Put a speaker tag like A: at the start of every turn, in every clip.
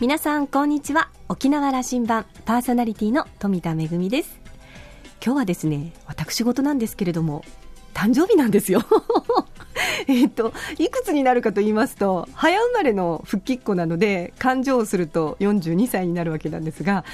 A: 皆さんこんにちは。沖縄羅針盤パーソナリティの富田恵です。今日はですね私事なんですけれども誕生日なんですよ。えっといくつになるかと言いますと早生まれの復帰っ子なので勘定をすると42歳になるわけなんですが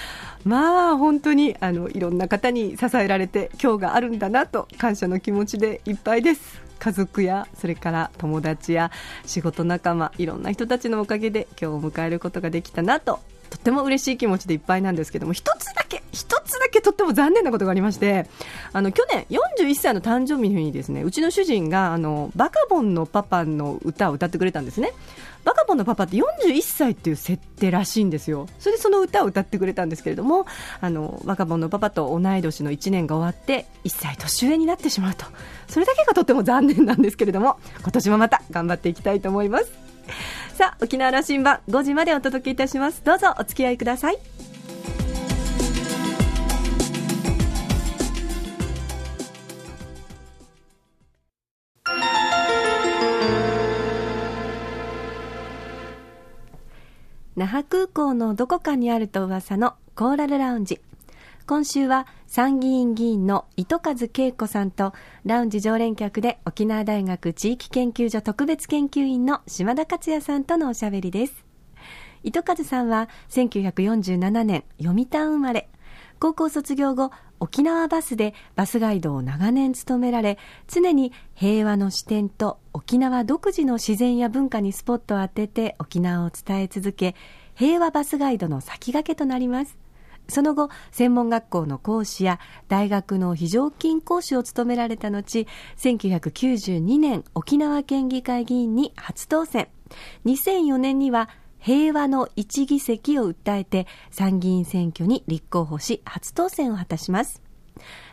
A: まあ本当にあのいろんな方に支えられて今日があるんだなと感謝の気持ちでいっぱいです。家族やそれから友達や仕事仲間いろんな人たちのおかげで今日を迎えることができたなととっても嬉しい気持ちでいっぱいなんですけども一つだけ一つだけとっても残念なことがありましてあの去年41歳の誕生日の日にですねうちの主人があのバカボンのパパの歌を歌ってくれたんですね。バカボンのパパって41歳っていう設定らしいんですよ。それでその歌を歌ってくれたんですけれどもあのバカボンのパパと同い年の1年が終わって1歳年上になってしまうと。それだけがとっても残念なんですけれども今年もまた頑張っていきたいと思います。さあ沖縄羅針盤5時までお届けいたします。どうぞお付き合いください。那覇空港のどこかにあると噂のコーラルラウンジ。今週は参議院議員の糸数恵子さんとラウンジ常連客で沖縄大学地域研究所特別研究員の島田克也さんとのおしゃべりです。糸数さんは1947年読谷生まれ高校卒業後沖縄バスでバスガイドを長年務められ常に平和の視点と沖縄独自の自然や文化にスポットを当てて沖縄を伝え続け平和バスガイドの先駆けとなります。その後専門学校の講師や大学の非常勤講師を務められた後1992年沖縄県議会議員に初当選。2004年には平和の一議席を訴えて参議院選挙に立候補し初当選を果たします。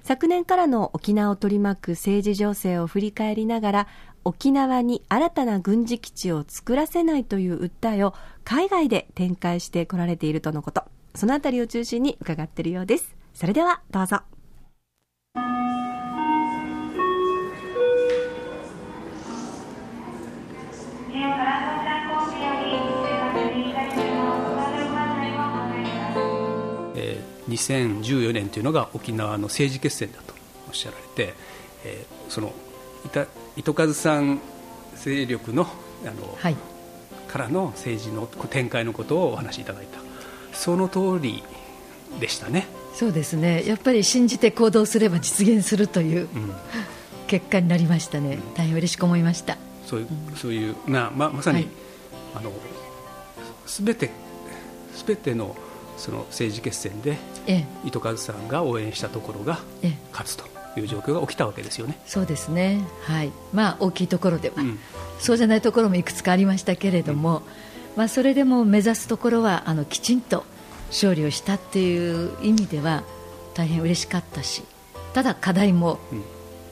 A: 昨年からの沖縄を取り巻く政治情勢を振り返りながら沖縄に新たな軍事基地を作らせないという訴えを海外で展開してこられているとのこと。そのあたりを中心に伺っているようです。それではどうぞ。
B: 2014年というのが沖縄の政治決戦だとおっしゃられて、えー、その糸数さん勢力のあの、はい、からの政治の展開のことをお話しいただいたその通りでしたね。
C: そうですね。やっぱり信じて行動すれば実現するという、うん、結果になりましたね、うん、大変嬉しく思いました。
B: そういうそういうなままさに、はい、あの全て全てのその政治決戦で、ええ、糸数さんが応援したところが勝つという状況が起きたわけですよね。
C: そうですね、はい。まあ、大きいところでは、うん、そうじゃないところもいくつかありましたけれども、うん、まあ、それでも目指すところはあのきちんと勝利をしたっていう意味では大変嬉しかったしただ課題も、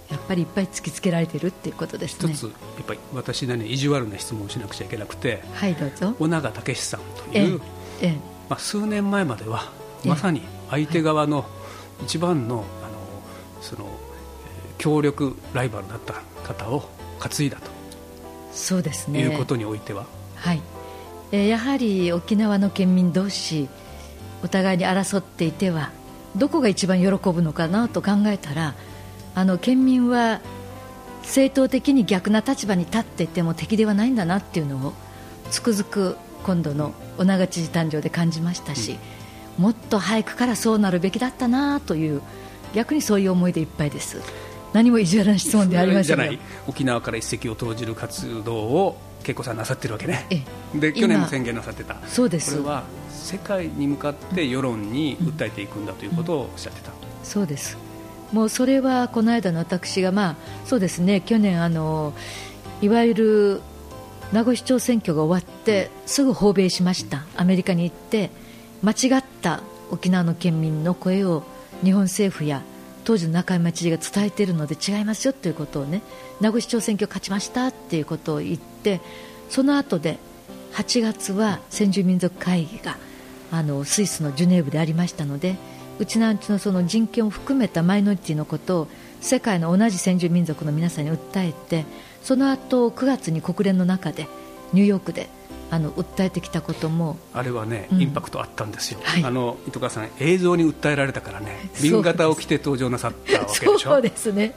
C: やっぱりいっぱい突きつけられているっていうことですね。
B: 一つやっぱり私なね意地悪な質問をしなくちゃいけなくて
C: はいどうぞ。
B: 尾長武さんという、えええまあ、数年前まではまさに相手側の一番の,、あのその協力ライバルだった方を担いだと。
C: そうですね。
B: いうことにおいては。
C: はい、えー、やはり沖縄の県民同士お互いに争っていてはどこが一番喜ぶのかなと考えたらあの県民は正当的に逆な立場に立っていても敵ではないんだなっていうのをつくづく今度の尾長知事誕生で感じましたし、もっと早くからそうなるべきだったなという逆にそういう思いでいっぱいです何も意地悪な質問でありません
B: 沖縄から一石を投じる活動を恵子さんなさってるわけね。で去年も宣言なさってた。
C: そうです。
B: これは世界に向かって世論に訴えていくんだということをおっしゃってた、うん
C: うん、そうです。もうそれはこの間の私が、まあ、そうですね。去年あのいわゆる名護市長選挙が終わってすぐ訪米しました。アメリカに行って間違った沖縄の県民の声を日本政府や当時の中山知事が伝えているので違いますよということをね名護市長選挙勝ちましたということを言ってその後で8月は先住民族会議があのスイスのジュネーブでありましたのでうちなんちのその人権を含めたマイノリティのことを世界の同じ先住民族の皆さんに訴えてその後9月に国連の中でニューヨークであの訴えてきたことも
B: あれはね、インパクトあったんですよ、はい、あの糸川さん、映像に訴えられたからね、瓶型を着て登場なさったわけでしょ？
C: そうですね、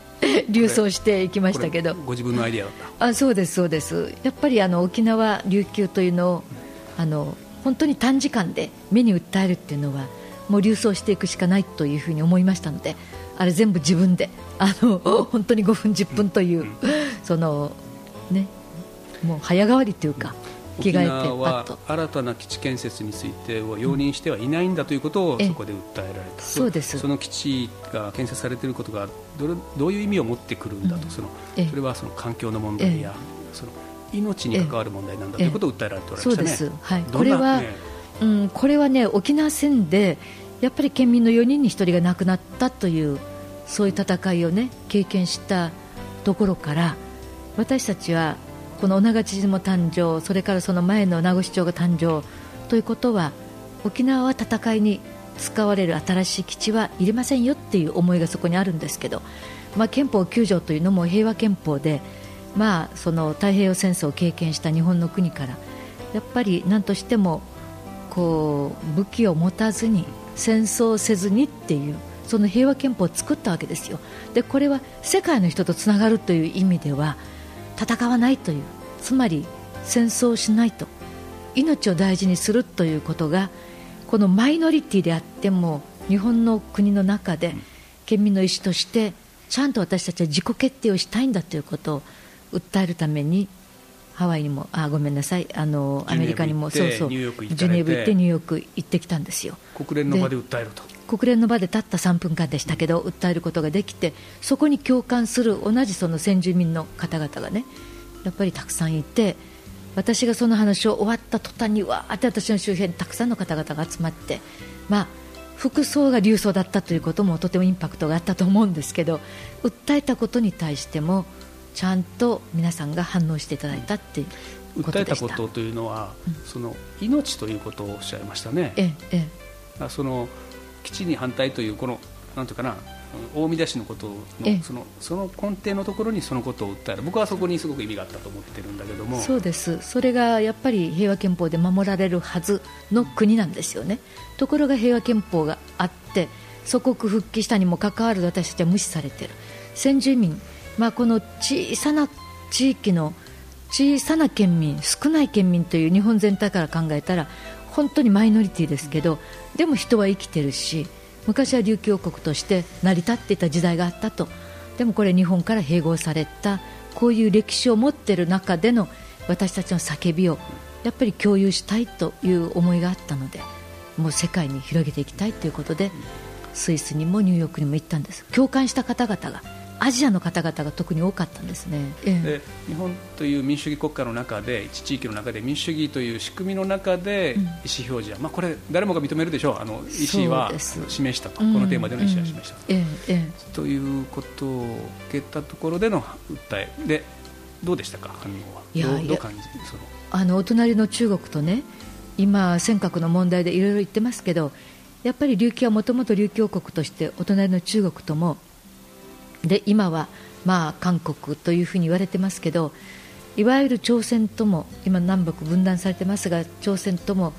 C: 流走していきましたけど、
B: ご自分のアイデアだっ
C: た？あそうです、そうです、やっぱりあの沖縄、琉球というのを、あの本当に短時間で目に訴えるっていうのは、もう流走していくしかないというふうに思いましたので、あれ全部自分で、あの本当に5分、10分という、そのね、もう早変わりというか。
B: 沖縄は新たな基地建設についてを容認してはいないんだということをそこで訴えられた、
C: そうです。
B: その基地が建設されていることがどどういう意味を持ってくるんだと、そのそれはその環境の問題や、その命に関わる問題なんだということを訴えられておられましたね。そうです。はい、
C: これは、ね、うん、これはね沖縄戦でやっぱり県民の4人に1人が亡くなったというそういう戦いをね経験したところから私たちはこの女勝知事も誕生それからその前の名護市長が誕生ということは沖縄は戦いに使われる新しい基地はいりませんよっていう思いがそこにあるんですけど、まあ、憲法9条というのも平和憲法で、まあ、その太平洋戦争を経験した日本の国からやっぱり何としてもこう武器を持たずに戦争せずにっていうその平和憲法を作ったわけですよ。でこれは世界の人とつながるという意味では戦わないというつまり戦争をしないと命を大事にするということがこのマイノリティであっても日本の国の中で県民の意思としてちゃんと私たちは自己決定をしたいんだということを訴えるためにハワイにもあごめんなさいあのアメリカにも
B: そうそうジ
C: ュネーブ行ってニューヨーク行ってきたんですよ。
B: 国連の場で訴えると。
C: 国連の場でたった3分間でしたけど訴えることができてそこに共感する同じその先住民の方々がねやっぱりたくさんいて私がその話を終わった途端にわーって私の周辺にたくさんの方々が集まって、まあ、服装が流装だったということもとてもインパクトがあったと思うんですけど訴えたことに対してもちゃんと皆さんが反応していただいたっていう
B: 訴えたことというのは、うん、その命ということをおっしゃいましたね。
C: ええ
B: その基地に反対というこのなんていうかな大見出しのことのそのその根底のところにそのことを訴える。僕はそこにすごく意味があったと思ってるんだけども。
C: そうです。それがやっぱり平和憲法で守られるはずの国なんですよね。ところが平和憲法があって祖国復帰したにもかかわらず私たちは無視されている。先住民、まあ、この小さな地域の小さな県民少ない県民という日本全体から考えたら本当にマイノリティですけどでも人は生きてるし昔は琉球王国として成り立っていた時代があったと。でもこれ日本から併合されたこういう歴史を持っている中での私たちの叫びをやっぱり共有したいという思いがあったのでもう世界に広げていきたいということでスイスにもニューヨークにも行ったんです。共感した方々がアジアの方々が特に多かったんですね、
B: で日本という民主主義国家の中で一地域の中で民主主義という仕組みの中で意思表示は、うん、まあ、これ誰もが認めるでしょう。あの意思は示したと。このテーマでの意思は示したと、ということを受けたところでの訴え。でどうでしたか？反応は。いやどう感じその？
C: あのお隣の中国とね今尖閣の問題でいろいろ言ってますけどやっぱり琉球はもともと琉球王国としてお隣の中国ともで今はまあ韓国というふうに言われてますけどいわゆる朝鮮とも今南北分断されてますが朝鮮とも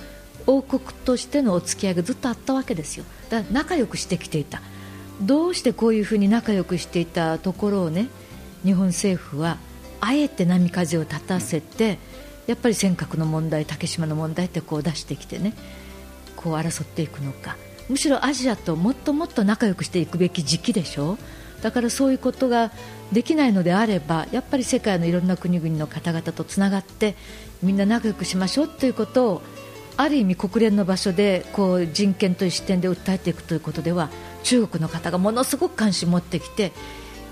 C: 王国としてのお付き合いがずっとあったわけですよ。だから仲良くしてきていた。どうしてこういうふうに仲良くしていたところをね日本政府はあえて波風を立たせてやっぱり尖閣の問題竹島の問題ってこう出してきてねこう争っていくのか。むしろアジアともっともっと仲良くしていくべき時期でしょ。うだからそういうことができないのであればやっぱり世界のいろんな国々の方々とつながってみんな仲良くしましょうということをある意味、国連の場所でこう人権という視点で訴えていくということでは中国の方がものすごく関心を持ってきて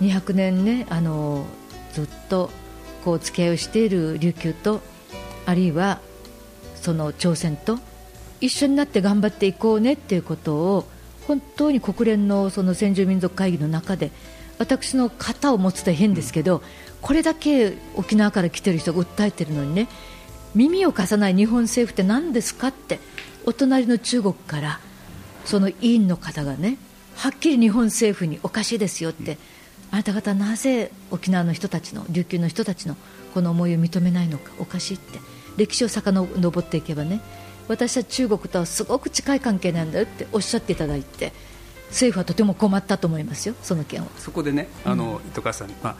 C: 200年、ね、あのずっとこう付き合いをしている琉球とあるいはその朝鮮と一緒になって頑張っていこうねということを本当に国連のその先住民族会議の中で私の肩を持つと変ですけど、これだけ沖縄から来てる人が訴えてるのにね耳を貸さない日本政府って何ですかってお隣の中国からその委員の方がねはっきり日本政府におかしいですよってあなた方なぜ沖縄の人たちの琉球の人たちのこの思いを認めないのかおかしいって歴史を遡っていけばね私は中国とはすごく近い関係なんだよっておっしゃっていただいて政府はとても困ったと思いますよ、その件は。
B: そこでね、あの、うん、糸川さん、まあ、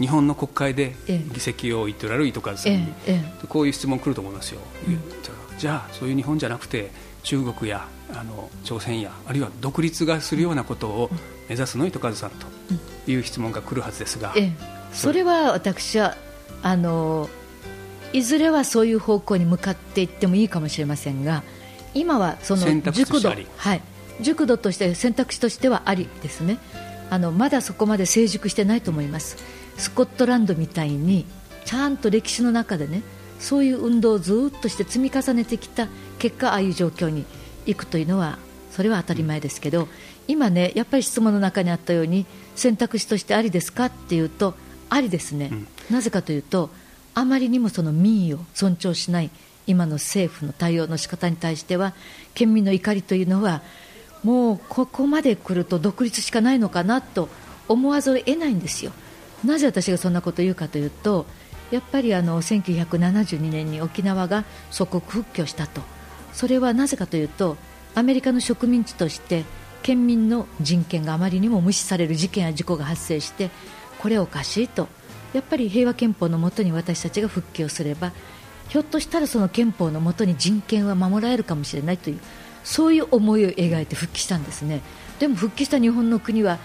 B: 日本の国会で議席を言っておられる糸川さんに、ええ、こういう質問来ると思いますよ、うん、じゃあ、そういう日本じゃなくて、中国やあの朝鮮や、あるいは独立がするようなことを目指すの糸数さんという質問が来るはずですが、え
C: え、それは私はあのいずれはそういう方向に向かっていってもいいかもしれませんが今はその熟度、はい、熟度として選択肢としてはありですね。あのまだそこまで成熟してないと思います。スコットランドみたいにちゃんと歴史の中でねそういう運動をずっとして積み重ねてきた結果ああいう状況に行くというのはそれは当たり前ですけど今ねやっぱり質問の中にあったように選択肢としてありですかっていうとありですね、うん、なぜかというとあまりにもその民意を尊重しない今の政府の対応の仕方に対しては県民の怒りというのはもうここまで来ると独立しかないのかなと思わざるを得ないんですよ。なぜ私がそんなことを言うかというとやっぱりあの1972年に沖縄が祖国復帰をしたとそれはなぜかというとアメリカの植民地として県民の人権があまりにも無視される事件や事故が発生してこれおかしいとやっぱり平和憲法のもとに私たちが復帰をすればひょっとしたらその憲法のもとに人権は守られるかもしれないというそういう思いを描いて復帰したんですね。でも復帰した日本の国は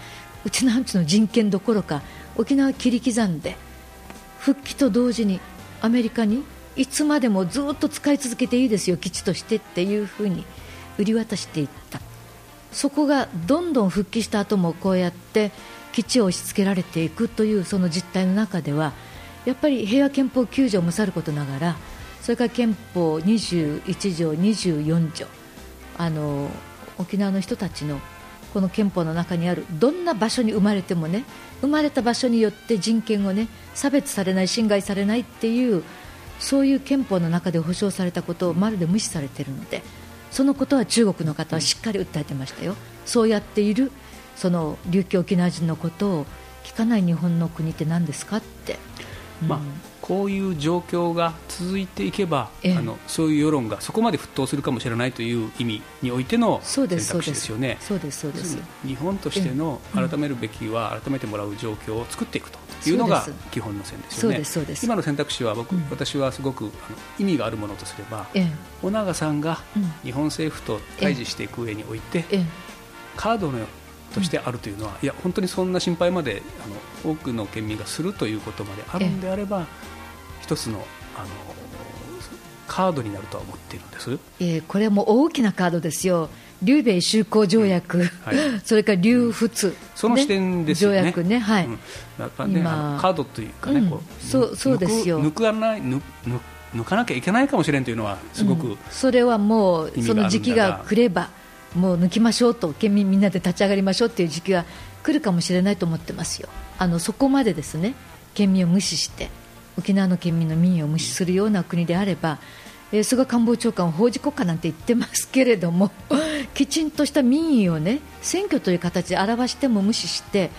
C: うちなんちの人権どころか沖縄切り刻んで復帰と同時にアメリカにいつまでもずっと使い続けていいですよ基地としてっていうふうに売り渡していった。そこがどんどん復帰した後もこうやって基地を押し付けられていくというその実態の中ではやっぱり平和憲法9条もさることながらそれから憲法21条、24条あの沖縄の人たちのこの憲法の中にあるどんな場所に生まれてもね生まれた場所によって人権をね差別されない、侵害されないっていうそういう憲法の中で保障されたことをまるで無視されているのでそのことは中国の方はしっかり訴えてましたよ。そうやっているその琉球沖縄人のことを聞かない日本の国って何ですかって、
B: うん、まあ、こういう状況が続いていけば、あのそういう世論がそこまで沸騰するかもしれないという意味においての選択肢ですよね。
C: そうですそうです。
B: 日本としての改めるべきは改めてもらう状況を作っていくというのが基本の線ですよね。今の選択肢は僕、うん、私はすごくあの意味があるものとすれば、尾長さんが日本政府と対峙していく上において、カードのとしてあるというのは、いや本当にそんな心配まであの多くの県民がするということまであるんであれば、一つのあのカードになるとは思っているんです、
C: えー、これも大きなカードですよ。劉米修好条約、うん。はい、それから劉仏、うん、
B: その視点ですよね。
C: 条約ね、はい。うん、
B: やっぱね、カードというかね、こ
C: うそうそうですよ。
B: 抜かない抜抜かなきゃいけないかもしれんというのはすごく、
C: それはもうその時期が来れば。もう抜きましょうと県民みんなで立ち上がりましょうという時期が来るかもしれないと思ってますよ。あのそこまでですね県民を無視して沖縄の県民の民意を無視するような国であれば、えー、菅官房長官は法治国家なんて言ってますけれども きちんとした民意をね選挙という形で表しても無視して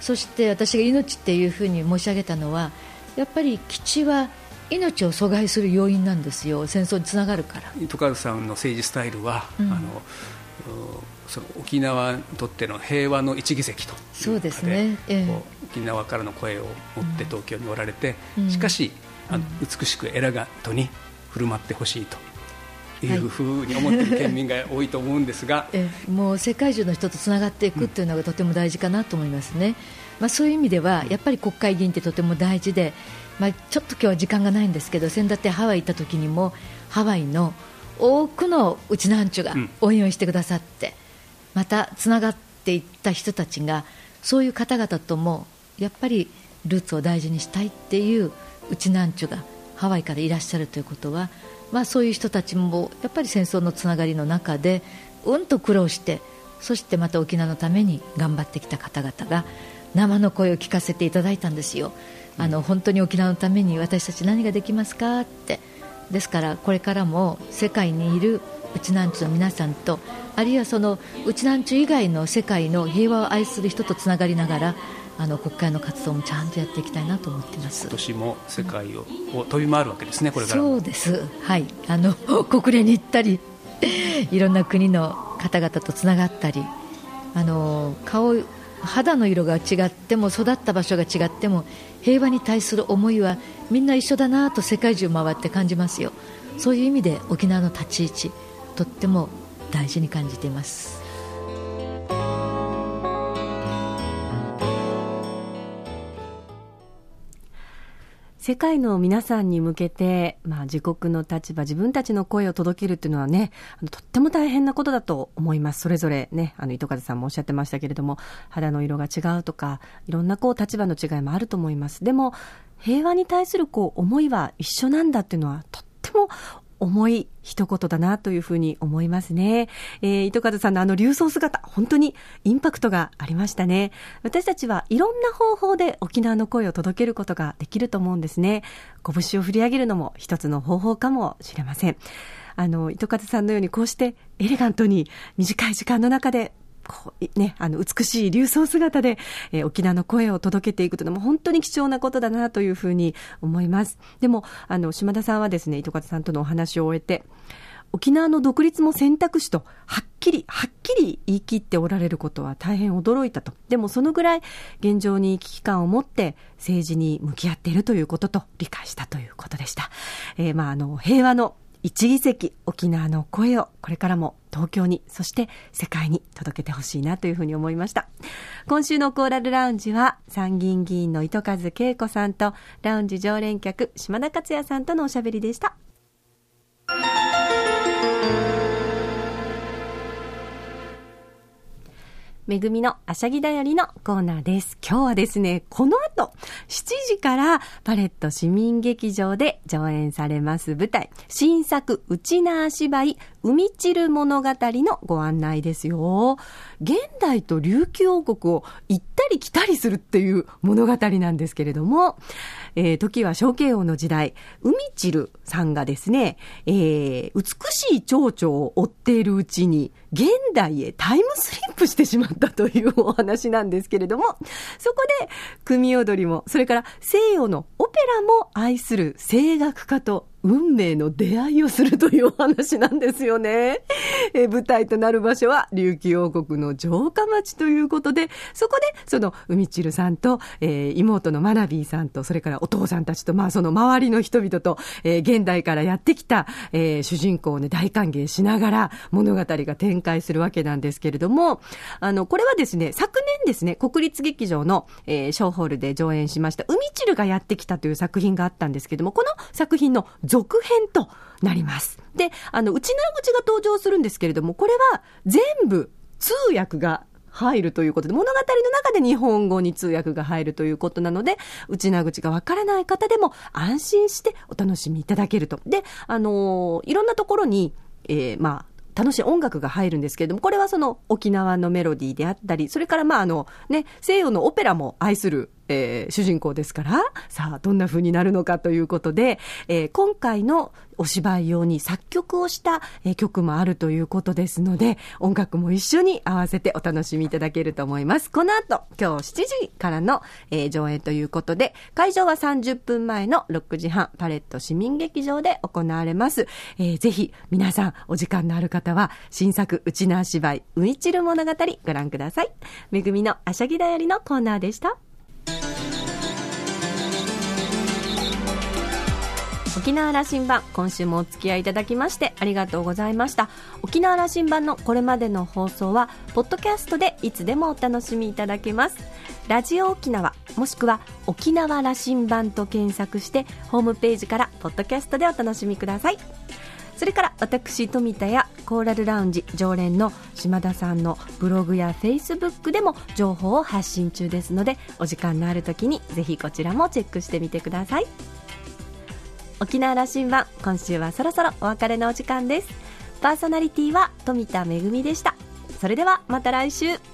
C: そして私が命っていうふうに申し上げたのはやっぱり基地は命を阻害する要因なんですよ。戦争につながるから。
B: 糸数さんの政治スタイルは、うん、あのその沖縄にとっての平和の一議席と
C: そうですね、
B: えー、沖縄からの声を持って東京におられて、うん、しかし、あの美しくエラガントに振る舞ってほしいと。いうふうに思っている県民が多いと思うんですが、
C: えもう世界中の人とつながっていくというのがとても大事かなと思いますね、まあ、そういう意味ではやっぱり国会議員ってとても大事で、まあ、ちょっと今日は時間がないんですけど先だってハワイ行った時にもハワイの多くのうちのアンチュが応援をしてくださって、またつながっていった人たちがそういう方々ともやっぱりルーツを大事にしたいっていううちなんちゅがハワイからいらっしゃるということは、まあ、そういう人たちもやっぱり戦争のつながりの中でうんと苦労してそしてまた沖縄のために頑張ってきた方々が生の声を聞かせていただいたんですよ。あの本当に沖縄のために私たち何ができますかってですからこれからも世界にいるうちなんちゅの皆さんとあるいはそのうちなんちゅ以外の世界の平和を愛する人とつながりながらあの国会の活動もちゃんとやっていきたいなと思っています。
B: 今年も世界を,、を飛び回るわけですねこれから
C: そうです。はい。あの 国連に行ったりいろんな国の方々とつながったりあの顔肌の色が違っても育った場所が違っても平和に対する思いはみんな一緒だなと世界中回って感じますよ。そういう意味で沖縄の立ち位置とっても大事に感じています。
A: 世界の皆さんに向けて、まあ、自国の立場、自分たちの声を届けるっていうのはね、あのとっても大変なことだと思います。それぞれね、あの、糸数さんもおっしゃってましたけれども、肌の色が違うとか、いろんなこう立場の違いもあると思います。でも、平和に対するこう思いは一緒なんだっていうのはとっても重い一言だなというふうに思いますね。えー、糸数さんのあの流走姿、本当にインパクトがありましたね。私たちはいろんな方法で沖縄の声を届けることができると思うんですね。拳を振り上げるのも一つの方法かもしれません。あの、糸数さんのようにこうしてエレガントに短い時間の中でね、あの、美しい流装姿で、えー、沖縄の声を届けていくというのも本当に貴重なことだなというふうに思います。でも、あの、島田さんはですね、糸方さんとのお話を終えて、沖縄の独立も選択肢とはっきり、はっきり言い切っておられることは大変驚いたと。でもそのぐらい現状に危機感を持って政治に向き合っているということと理解したということでした。えー、まあ、あの、平和の一議席沖縄の声をこれからも東京にそして世界に届けてほしいなというふうに思いました今週のコーラルラウンジは参議院議員の糸数恵子さんとラウンジ常連客島田克也さんとのおしゃべりでしためぐみのあしゃぎだよりのコーナーです。今日はですね、この後、7時からパレット市民劇場で上演されます舞台、新作内縄芝居、海散る物語のご案内ですよ。現代と琉球王国を行ったり来たりするっていう物語なんですけれども、えー、時は小慶王の時代、海散るさんがですね、えー、美しい蝶々を追っているうちに、現代へタイムスリップしてしまったというお話なんですけれども、そこで、組踊りも、それから西洋のオペラも愛する声楽家と運命の出会いをするというお話なんですよね。え舞台となる場所は琉球王国の城下町ということで、そこでその海散さんと、えー、妹のマナビーさんと、それからお父さんたちと、まあその周りの人々と、えー、現代からやってきた、えー、主人公をね、大歓迎しながら物語が展開するわけなんですけれども、あの、これはですね、昨年ですね、国立劇場の、えー、ショーホールで上演しました、海散がやってきたという作品があったんですけども、この作品の続編となります。で、あの、内縄口が登場するんですけれども、これは全部通訳が入るということで、物語の中で日本語に通訳が入るということなので、内縄口がわからない方でも安心してお楽しみいただけると。で、あのー、いろんなところに、えー、まあ、楽しい音楽が入るんですけれども、これはその沖縄のメロディーであったり、それからまああのね、西洋のオペラも愛するえー、主人公ですから、さあ、どんな風になるのかということで、えー、今回のお芝居用に作曲をした、えー、曲もあるということですので、音楽も一緒に合わせてお楽しみいただけると思います。この後、今日7時からの、えー、上演ということで、会場は30分前の6時半、パレット市民劇場で行われます。えー、ぜひ、皆さん、お時間のある方は、新作、うちな芝居、うんちる物語、ご覧ください。めぐみのあしゃぎだよりのコーナーでした。沖縄羅針盤今週もお付き合いいただきましてありがとうございました。沖縄羅針盤のこれまでの放送はポッドキャストでいつでもお楽しみいただけます。ラジオ沖縄もしくは沖縄羅針盤と検索してホームページからポッドキャストでお楽しみください。それから私富田やコーラルラウンジ常連の島田さんのブログやフェイスブックでも情報を発信中ですのでお時間のある時にぜひこちらもチェックしてみてください。沖縄羅針盤今週はそろそろお別れのお時間です。パーソナリティは富田恵でした。それではまた来週。